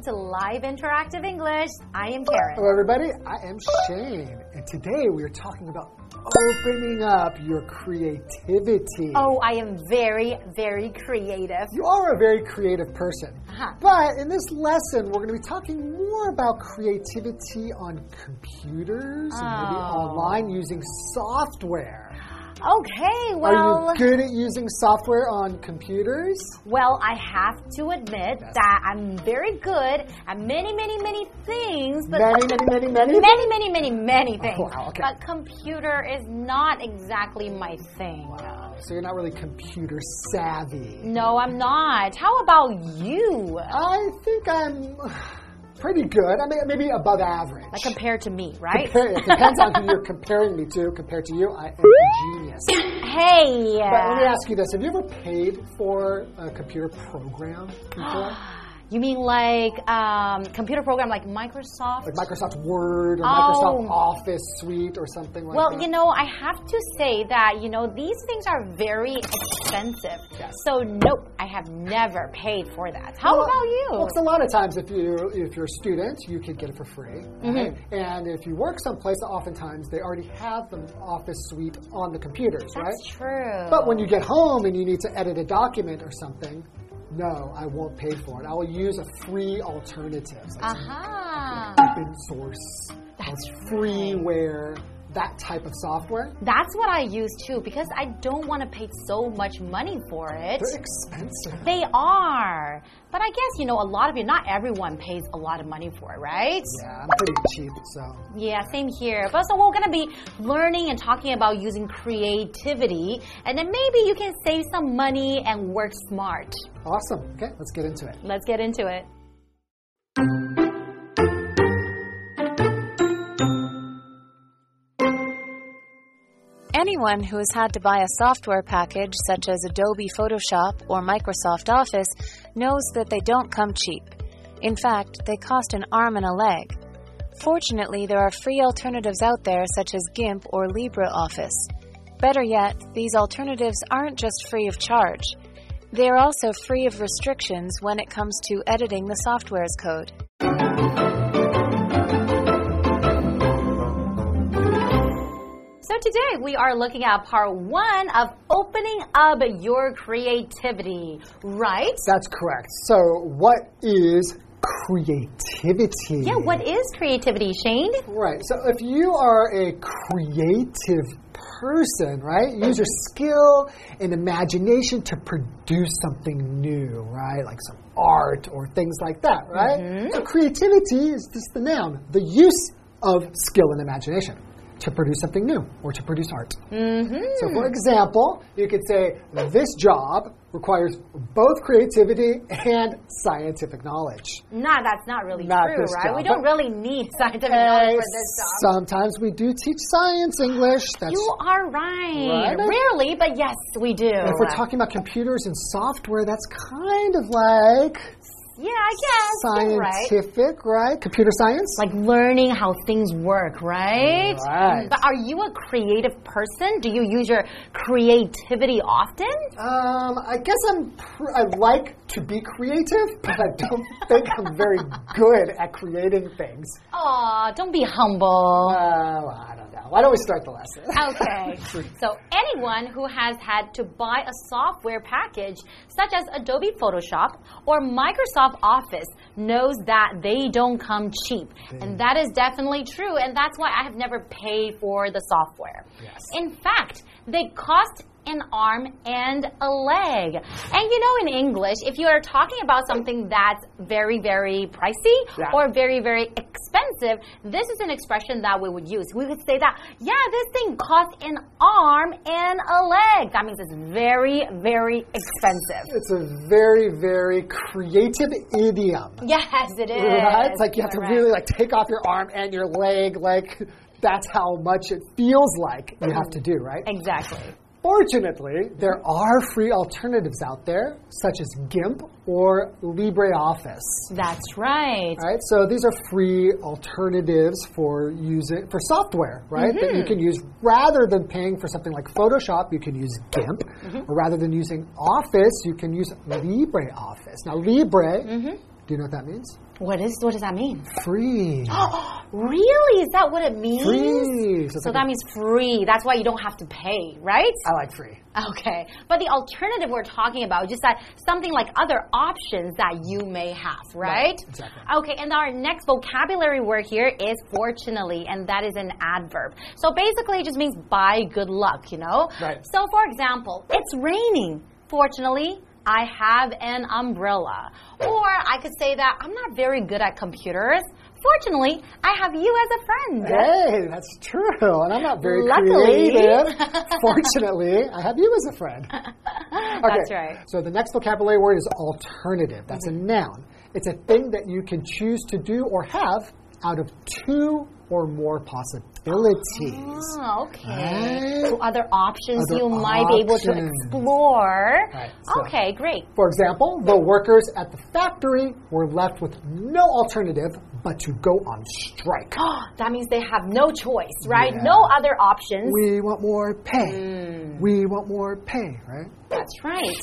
welcome to Live Interactive English. I am Karen. Hello, everybody. I am Shane, and today we are talking about opening up your creativity. Oh, I am very, very creative. You are a very creative person. Uh-huh. But in this lesson, we're going to be talking more about creativity on computers and maybe Oh. online using software. Okay, well. Are you good at using software on computers? well, I have to admit that I'm very good at many, many, many things, but Many, many, many, many. many, many, many, many oh, things. wow, okay. But computer is not exactly my thing. Wow. So you're not really computer savvy. No, I'm not. How about you? I think I'm pretty good. I mean, maybe above average. Like compared to me, right? Compare- it depends on who you're comparing me to. Compared to you, I am a genius. Hey. But let me ask you this: Have you ever paid for a computer program before, You mean like um, computer program like Microsoft? like Microsoft Word or Oh. Microsoft Office Suite or something like well, that? Well, you know, I have to say that, you know, these things are very expensive. Yes. So, nope, I have never paid for that. How Well, about you? Well, a lot of times, if you if you're a student, you could get it for free. Mm-hmm. And if you work someplace, oftentimes they already have the Office Suite on the computers, right? That's true. But when you get home and you need to edit a document or something, no, I won't pay for it. I will use a free alternative, like Aha. open source, That's freeware, that type of software. That's what I use too because I don't want to pay so much money for it. They're expensive. They are. But I guess, you know, a lot of you, not everyone pays a lot of money for it, right? Yeah, I'm pretty cheap, so. Yeah, same here. But so we're gonna be learning and talking about using creativity, and then maybe you can save some money and work smart. Awesome. Okay, let's get into it. Let's get into it. Anyone who has had to buy a software package such as Adobe Photoshop or Microsoft Office knows that they don't come cheap. In fact, they cost an arm and a leg. Fortunately, there are free alternatives out there such as GIMP or LibreOffice. Better yet, these alternatives aren't just free of charge. They are also free of restrictions when it comes to editing the software's code. Today we are looking at part one of opening up your creativity, right? That's correct. So, what is creativity? Yeah, what is creativity, Shane? Right. So if you are a creative person, right, use your skill and imagination to produce something new, right? Like some art or things like that, right? Mm-hmm. So creativity is just the noun, the use of skill and imagination to produce something new or to produce art. Mm-hmm. So, for example, you could say this job requires both creativity and scientific knowledge. Nah, that's not really Not true, right? job, we don't really need scientific knowledge for this job. Sometimes we do teach science English. That's You are right. Right? Rarely, but yes, we do. if we're talking about computers and software, that's kind of like yeah, I guess. You're right. scientific, right? Computer science. Like learning how things work, right? Right. But are you a creative person? Do you use your creativity often? Um, I guess I'm. Pr I like to be creative, but I don't think I'm very good at creating things. Aw, don't be humble. Uh, well, I don't know. Why don't we start the lesson? Okay. so anyone who has had to buy a software package such as Adobe Photoshop or Microsoft Office knows that they don't come cheap. And that is definitely true and that's why I have never paid for the software. Yes. In fact, they cost an arm and a leg. And you know, in English, if you are talking about something that's very, very pricey Yeah. or very, very expensive, this is an expression that we would use. We would say that, yeah, this thing costs an arm and a leg. That means it's very, very expensive. It's a very, very creative idiom. Yes, it is. Right? It's like you have to Correct. really like take off your arm and your leg. Like that's how much it feels like you have to do, right? Exactly. Fortunately, there are free alternatives out there, such as GIMP or LibreOffice. That's right. All right, so these are free alternatives for using for software, right? That you mm-hmm. can use rather than paying for something like Photoshop, you can use GIMP, mm-hmm. or rather than using Office, you can use LibreOffice. Now, Libre, mm-hmm. do you know what that means? What is what does that mean? Free. Really? Is that what it means? Free. So, So that a- means free. That's why you don't have to pay, right? I like free. Okay. But the alternative we're talking about is just that something like other options that you may have, right? exactly. Okay, and our next vocabulary word here is fortunately, and that is an adverb. So basically it just means by good luck, you know? Right. So for example, it's raining. Fortunately, I have an umbrella. Or I could say that I'm not very good at computers. Fortunately, I have you as a friend. Hey, that's true. And I'm not very Luckily. creative. Fortunately, I have you as a friend. Okay, That's right. So the next vocabulary word is alternative. That's a noun. It's a thing that you can choose to do or have out of two or more possibilities. Oh, okay. Right. So other options Other you might be able to explore. Right, so- Okay, great. For example, the workers at the factory were left with no alternative but to go on strike. that means they have no choice, right? Yeah. No other options. We want more pay. Hmm. We want more pay, right? That's right.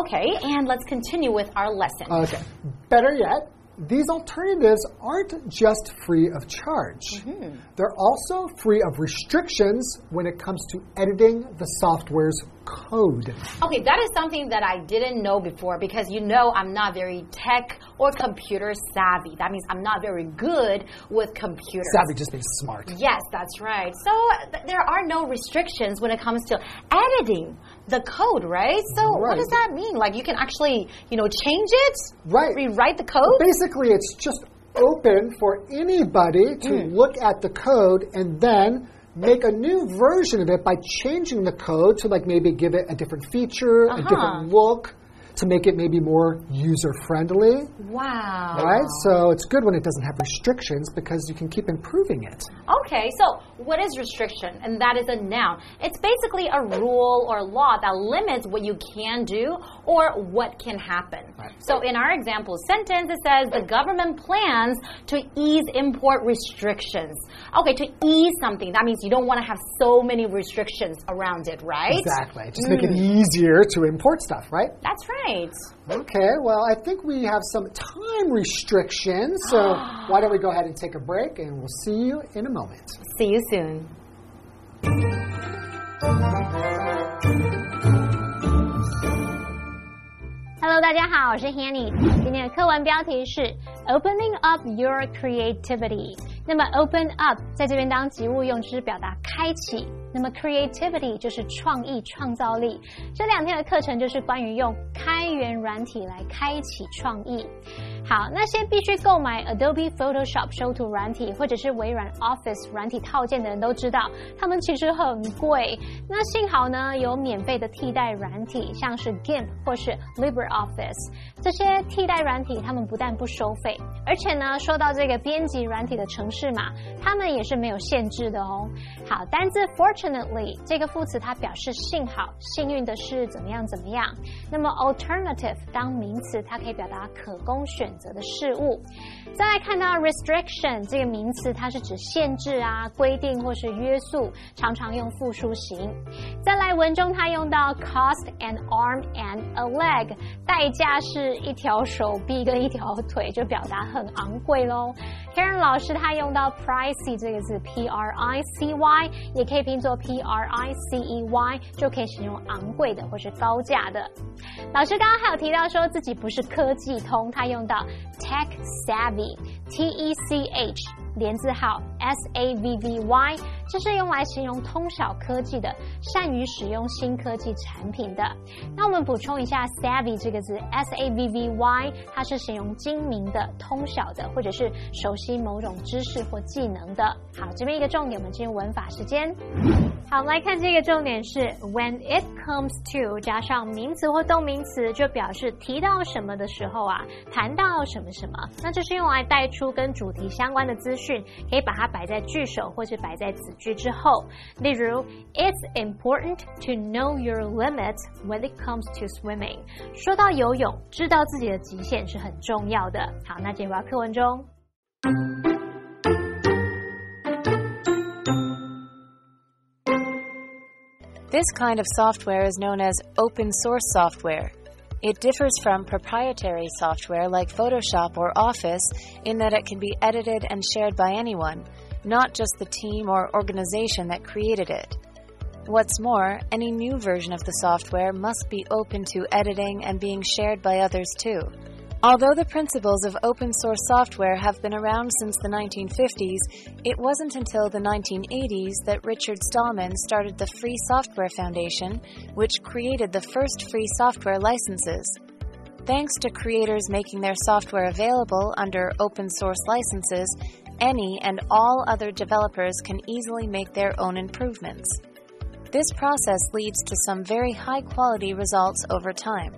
Okay, and let's continue with our lesson. Okay. Better yet, these alternatives aren't just free of charge. Mm-hmm. They're also free of restrictions when it comes to editing the software's code. Okay, that is something that I didn't know before because you know I'm not very tech or computer savvy. That means I'm not very good with computers. Savvy just means smart. Yes, that's right. So th- there are no restrictions when it comes to editing the code, right? So what does that mean? Like you can actually, you know, change it, Right. rewrite the code. Basically, it's just open for anybody to Mm. look at the code and then make a new version of it by changing the code to like maybe give it a different feature, a Uh-huh. different look, to make it maybe more user friendly. Wow. Right? So it's good when it doesn't have restrictions because you can keep improving it. Okay, so what is restriction? And that is a noun. It's basically a rule or law that limits what you can do or what can happen. Right. So in our example sentence, it says the government plans to ease import restrictions. Okay, to ease something, that means you don't want to have so many restrictions around it, right? Exactly. Just make it mm. easier to import stuff, right? That's right Okay, well, I think we have some time restrictions, so why don't we go ahead and take a break and we'll see you in a moment. See you soon. Hello，大家好，我是 Hanny。今天的课文标题是 Opening up your creativity。那么 open up 在这边当及物用，就是表达开启。 那么 creativity 就是创意、创造力。这两天的课程就是关于用开源软体来开启创意。好，那些必须购买 Adobe Photoshop 修图软体或者是微软 Office 软体套件的人都知道，他们其实很贵。那幸好呢，有免费的替代软体，像是 GIMP 或是 LibreOffice 这些替代软体，他们不但不收费，而且呢，说到这个编辑软体的城市码，他们也是没有限制的哦。好，单字 fortune fortunately 这个副词它表示幸好、幸运的是怎么样怎么样。那么 alternative 当名词，它可以表达可供选择的事物。再来看到 restriction 这个名词，它是指限制啊、规定或是约束，常常用复数型。再来文中它用到 cost an arm and a leg，代价是一条手臂跟一条腿，就表达很昂贵喽。Karen 老师他用到 pricey 这个字，p r i c y，也可以拼作 p r i c e y，就可以使用昂贵的或是高价的。老师刚刚还有提到说自己不是科技通，他用到 tech savvy，t e c h 连字号 s a v v y，这是用来形容通晓科技的，善于使用新科技产品的。那我们补充一下 savvy 这个字 s a v v y，它是形容精明的、通晓的，或者是熟悉某种知识或技能的。好，这边一个重点，我们进入文法时间。好，我们来看这个重点是 when it comes to 加上名词或动名词，就表示提到什么的时候啊，谈到什么什么，那这是用来带出跟主题相关的资讯，可以把它摆在句首或是摆在子句之后。例如，It's important to know your limits when it comes to swimming。说到游泳，知道自己的极限是很重要的。好，那进入到课文中。This kind of software is known as open source software. It differs from proprietary software like Photoshop or Office in that it can be edited and shared by anyone, not just the team or organization that created it. What's more, any new version of the software must be open to editing and being shared by others too. Although the principles of open source software have been around since the 1950s, it wasn't until the 1980s that Richard Stallman started the Free Software Foundation, which created the first free software licenses. Thanks to creators making their software available under open source licenses, any and all other developers can easily make their own improvements. This process leads to some very high quality results over time.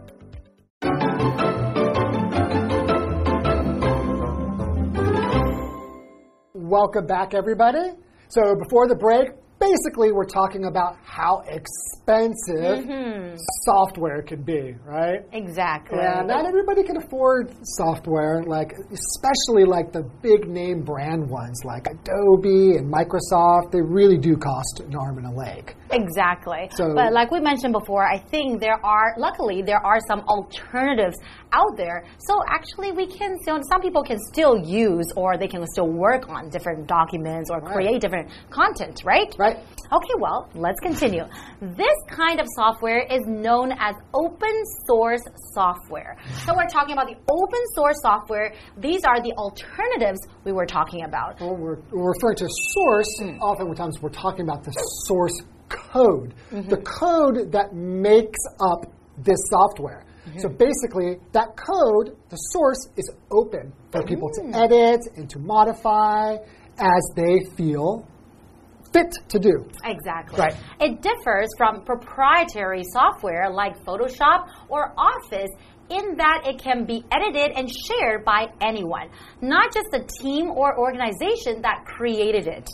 Welcome back, everybody. So before the break, basically we're talking about how expensive Mm-hmm. software can be, right? Exactly. Yeah, not everybody can afford software, like especially like the big name brand ones like Adobe and Microsoft. They really do cost an arm and a leg. Exactly. So- but like we mentioned before, I think there are, luckily, there are some alternatives out there. So actually, we can, still, some people can still use or they can still work on different documents or create different content, right? Right. Okay, well, let's continue. This kind of software is known as open source software. So we're talking about the open source software. These are the alternatives we were talking about. When we're, we're referring to source, Hmm. oftentimes we're talking about the source code, Mm-hmm. the code that makes up this software. Mm-hmm. So basically, that code, the source, is open for people Mm. to edit and to modify as they feel fit to do. Exactly. Right. It differs from proprietary software like Photoshop or Office in that it can be edited and shared by anyone, not just the team or organization that created it.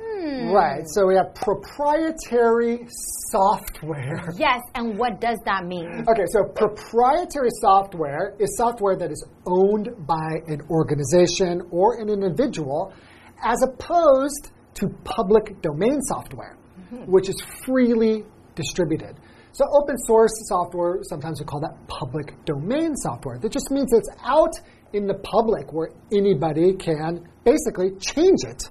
Hmm. Right. So we have proprietary software. Yes, and what does that mean? Okay, so proprietary software is software that is owned by an organization or an individual as opposed to public domain software, which is freely distributed. So open source software, sometimes we call that public domain software. That just means it's out in the public where anybody can basically change it.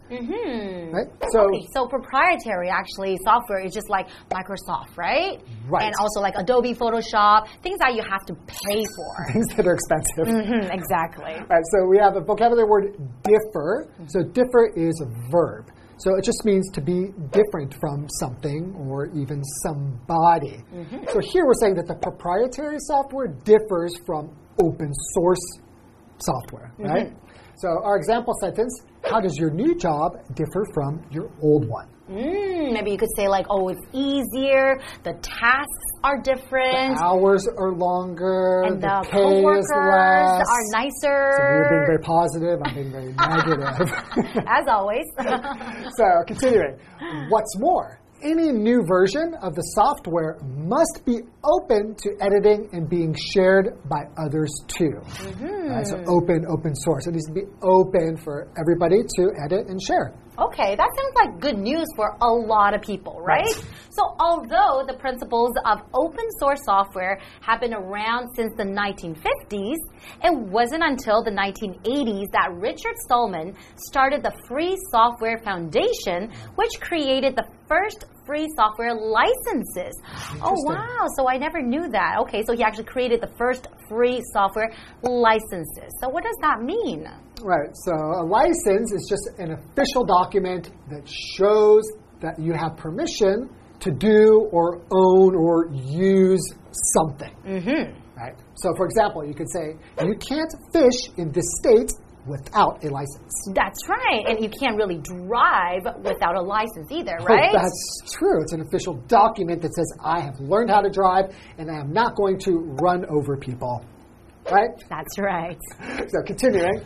Right? So Okay, so proprietary actually software is just like Microsoft, right? Right. And also like Adobe Photoshop, things that you have to pay for. things that are expensive. Mhm, exactly. Right, so we have a vocabulary word differ. So differ is a verb. So it just means to be different from something or even somebody. Mm-hmm. So here we're saying that the proprietary software differs from open source software, mm-hmm. right? So our example sentence, how does your new job differ from your old one? Mm, maybe you could say like, oh, it's easier. The tasks are different, The Hours are longer, and the, the pay is coworkers less. are nicer. So you're being very positive, I'm being very negative. As always. So, continuing. What's more, any new version of the software must be open to editing and being shared by others too. Mm-hmm. Right, so, open, open source. It needs to be open for everybody to edit and share. Okay, that sounds like good news for a lot of people, right? Right. So, although the principles of open source software have been around since the 1950s, it wasn't until the 1980s that Richard Stallman started the Free Software Foundation, which created the first free software licenses. Oh, wow. So, I never knew that. Okay, so he actually created the first free software licenses. So, what does that mean? Right, so a license is just an official document that shows that you have permission to do or own or use something. Mm-hmm. Right? So, for example, you could say, you can't fish in this state without a license. That's right. And you can't really drive without a license either, Oh, right? That's true. It's an official document that says I have learned how to drive and I am not going to run over people. Right? That's right. So continuing,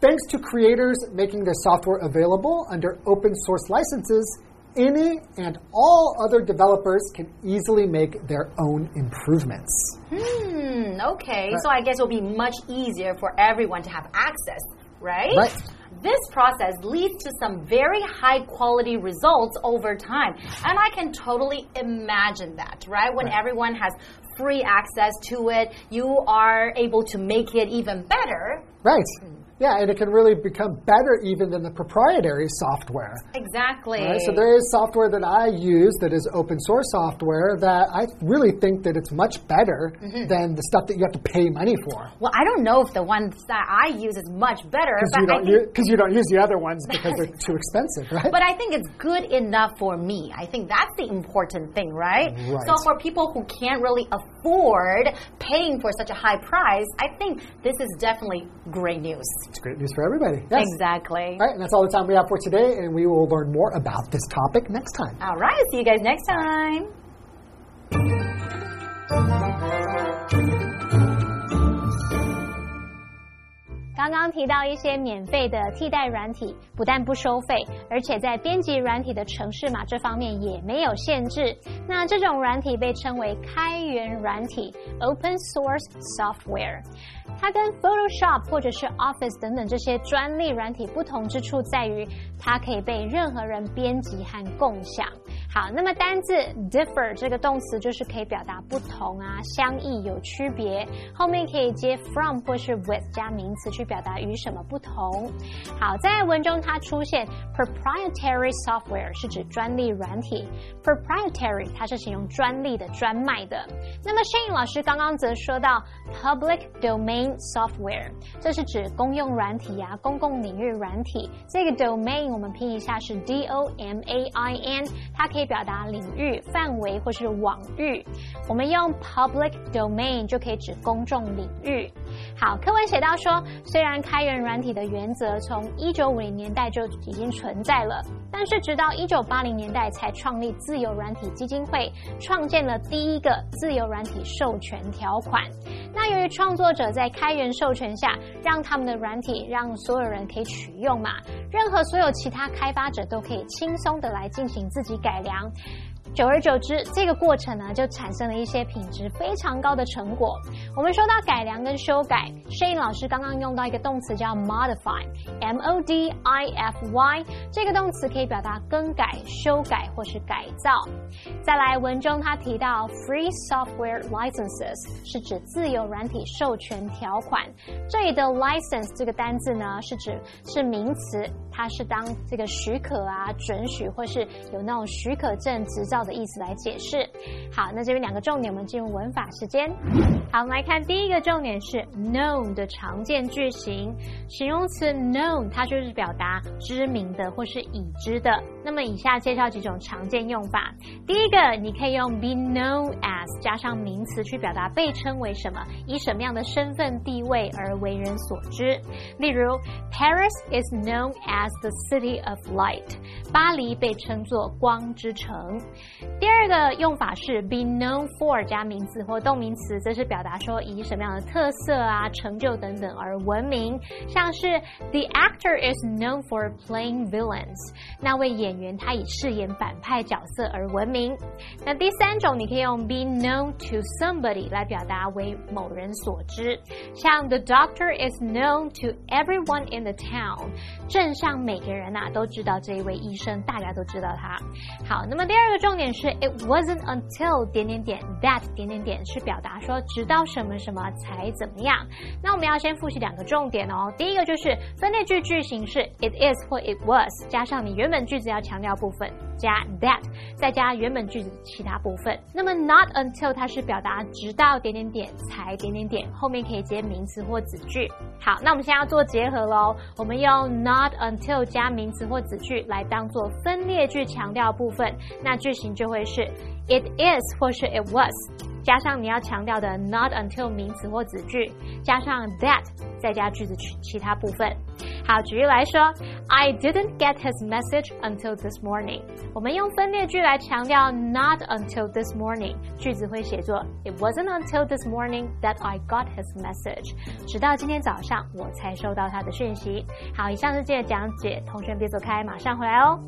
thanks to creators making their software available under open source licenses, any and all other developers can easily make their own improvements. Hmm, okay. So I guess it'll be much easier for everyone to have access, right? Right. This process leads to some very high quality results over time. And I can totally imagine that, right? When Right. everyone has free access to it, you are able to make it even better. Right. Yeah, and it can really become better even than the proprietary software. Exactly. Right, so there is software that I use that is open source software that I really think that it's much better Mm-hmm. than the stuff that you have to pay money for. well, I don't know if the ones that I use is much better, Because you, don't think 'cause you don't use the other ones because they're too expensive, right? But I think it's good enough for me. I think that's the important thing, right? Right. So for people who can't really afford paying for such a high price, I think this is definitely great news. It's great news for everybody. Yes. Exactly. All right, and that's all the time we have for today, and we will learn more about this topic next time. All right. See you guys next time. 刚刚提到一些免费的替代软体，不但不收费，而且在编辑软体的程式码这方面也没有限制。那这种软体被称为开源软体 （Open Source Software）。它跟 Photoshop 或者是 Office 等等这些专利软体不同之处在于，它可以被任何人编辑和共享。好，那么单字 differ 这个动词就是可以表达不同啊、相异、有区别，后面可以接 from 或是 with 加名词去表达与什么不同。好，在文中它出现 proprietary software 是指专利软体，proprietary 它是形容专利的、专卖的。那么 Shane 老师刚刚则说到 public domain software，这是指公用软体啊、公共领域软体。这个 domain 我们拼一下是 D O M A I N，它可以表达领域、范围或是网域。我们用 public domain 就可以指公众领域。好，课文写到说，虽然开源软体的原则从一九五零年代就已经存在了，但是直到一九八零年代才创立自由软体基金会，创建了第一个自由软体授权条款。那由于创作者在开源授权下，让他们的软体让所有人可以取用嘛，任何所有其他开发者都可以轻松的来进行自己改良。久而久之，这个过程呢，就产生了一些品质非常高的成果。我们说到改良跟修改，Shane 老师刚刚用到一个动词叫 modify，M O D I F Y，这个动词可以表达更改、修改或是改造。再来，文中他提到 free software licenses 是指自由软体授权条款。这里的 license 这个单字呢，是指是名词，它是当这个许可啊、准许或是有那种许可证、执照的意思来解释。好，那这边两个重点，我们进入文法时间。好，我们来看第一个重点是 known 的常见句型，形容词 known 它就是表达知名的或是已知的。那么以下介绍几种常见用法。第一个，你可以用 be known as 加上名词去表达被称为什么，以什么样的身份地位而为人所知。例如，Paris is known as the city of light，巴黎被称作光之城。第二个用法是 be known for 加名词或动名词，这是表达说以什么样的特色啊、成就等等而闻名，像是 the actor is known for playing villains，那位演演员他以饰演反派角色而闻名。那第三种，你可以用 be known to somebody 来表达为某人所知，像 the doctor is known to everyone in the town，镇上每个人呐、都知道这一位医生，大家都知道他。好，那么第二个重点是 it wasn't until 点点点 that 点点点是表达说直到什么什么才怎么样。那我们要先复习两个重点哦。第一个就是分类句句型是 it is 或 it was，加上你原本句子要强调部分，加 that，再加原本句子其他部分。那么 not until 它是表达直到点点点才点点点，后面可以接名词或子句。好，那我们现在要做结合喽。我们用 not until 加名词或子句来当做分裂句强调部分，那句型就会是 it is 或是 it was。加上你要强调的 not until 名词或子句，加上 that，再加句子其他部分。好，举例来说，I didn't get his message until this morning。我们用分列句来强调 not until this morning，句子会写作 It wasn't until this morning that I got his message。直到今天早上我才收到他的讯息。好，以上是今天的讲解，同学别走开，马上回来哦。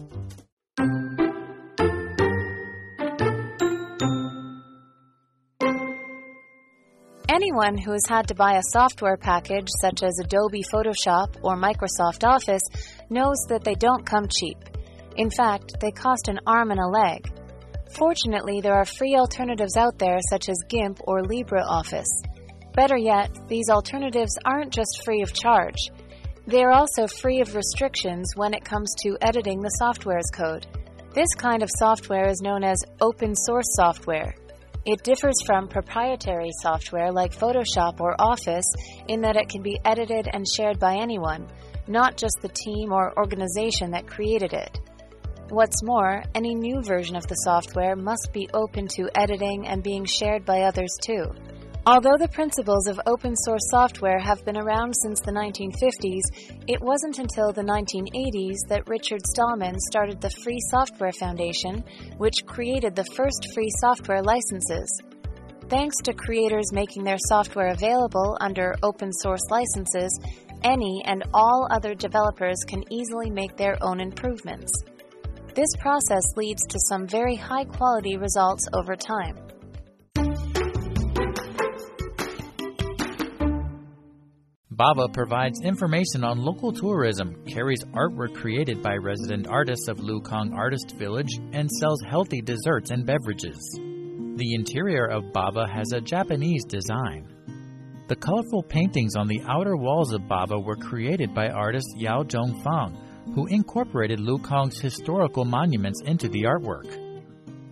Anyone who has had to buy a software package such as Adobe Photoshop or Microsoft Office knows that they don't come cheap. In fact, they cost an arm and a leg. Fortunately, there are free alternatives out there such as GIMP or LibreOffice. Better yet, these alternatives aren't just free of charge. They are also free of restrictions when it comes to editing the software's code. This kind of software is known as open source software. It differs from proprietary software like Photoshop or Office in that it can be edited and shared by anyone, not just the team or organization that created it. What's more, any new version of the software must be open to editing and being shared by others too. Although the principles of open source software have been around since the 1950s, it wasn't until the 1980s that Richard Stallman started the Free Software Foundation, which created the first free software licenses. Thanks to creators making their software available under open source licenses, any and all other developers can easily make their own improvements. This process leads to some very high quality results over time. Baba provides information on local tourism, carries artwork created by resident artists of Lukang Artist Village, and sells healthy desserts and beverages. The interior of Baba has a Japanese design. The colorful paintings on the outer walls of Baba were created by artist Yao Zhongfang, who incorporated Lukang's historical monuments into the artwork.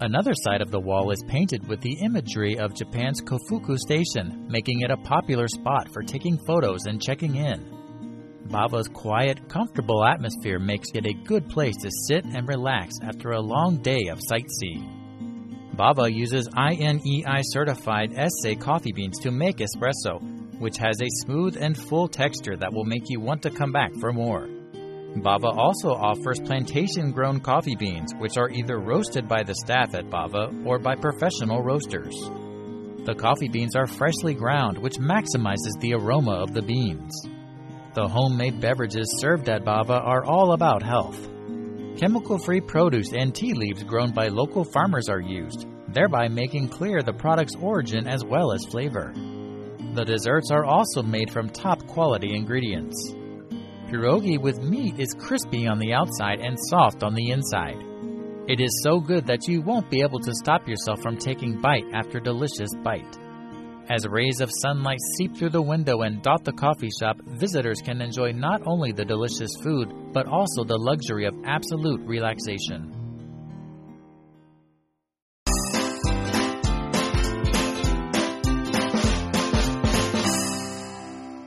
Another side of the wall is painted with the imagery of Japan's Kofuku Station, making it a popular spot for taking photos and checking in. Baba's quiet, comfortable atmosphere makes it a good place to sit and relax after a long day of sightseeing. Baba uses INEI certified Essay coffee beans to make espresso, which has a smooth and full texture that will make you want to come back for more. Baba also offers plantation grown coffee beans, which are either roasted by the staff at Baba or by professional roasters. The coffee beans are freshly ground, which maximizes the aroma of the beans. The homemade beverages served at Baba are all about health. Chemical free produce and tea leaves grown by local farmers are used, thereby making clear the product's origin as well as flavor. The desserts are also made from top quality ingredients. Pierogi with meat is crispy on the outside and soft on the inside. It is so good that you won't be able to stop yourself from taking bite after delicious bite. As rays of sunlight seep through the window and dot the coffee shop, visitors can enjoy not only the delicious food, but also the luxury of absolute relaxation.